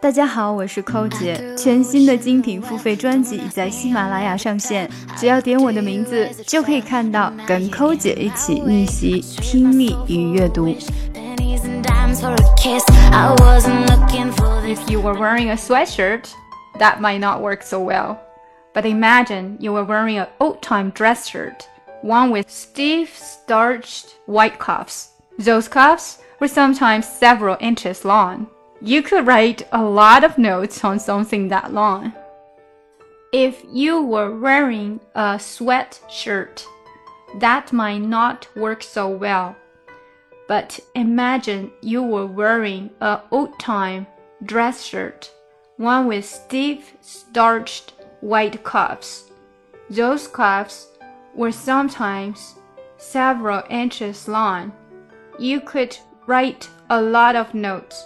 大家好，我是寇姐。全新的精品付费专辑已在喜马拉雅上线，只要点我的名字，就可以看到跟寇姐一起逆袭听力与阅读。If you were wearing a sweatshirt, that might not work so well. But imagine you were wearing an old-time dress shirt, one with stiff, starched white cuffs. Those cuffs were sometimes several inches long. You could write a lot of notes on something that long. If you were wearing a sweatshirt, that might not work so well. But imagine you were wearing a old-time dress shirt, one with stiff, starched white cuffs. Those cuffs were sometimes several inches long. You could write a lot of notes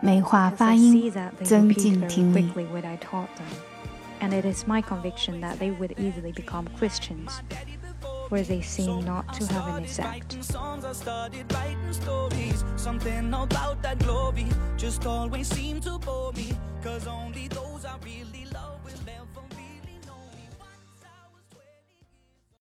美化发音，增进听力。And it is my conviction that they would easily become Christians, where they seem not to have an effect. Something about that glory just always seemed to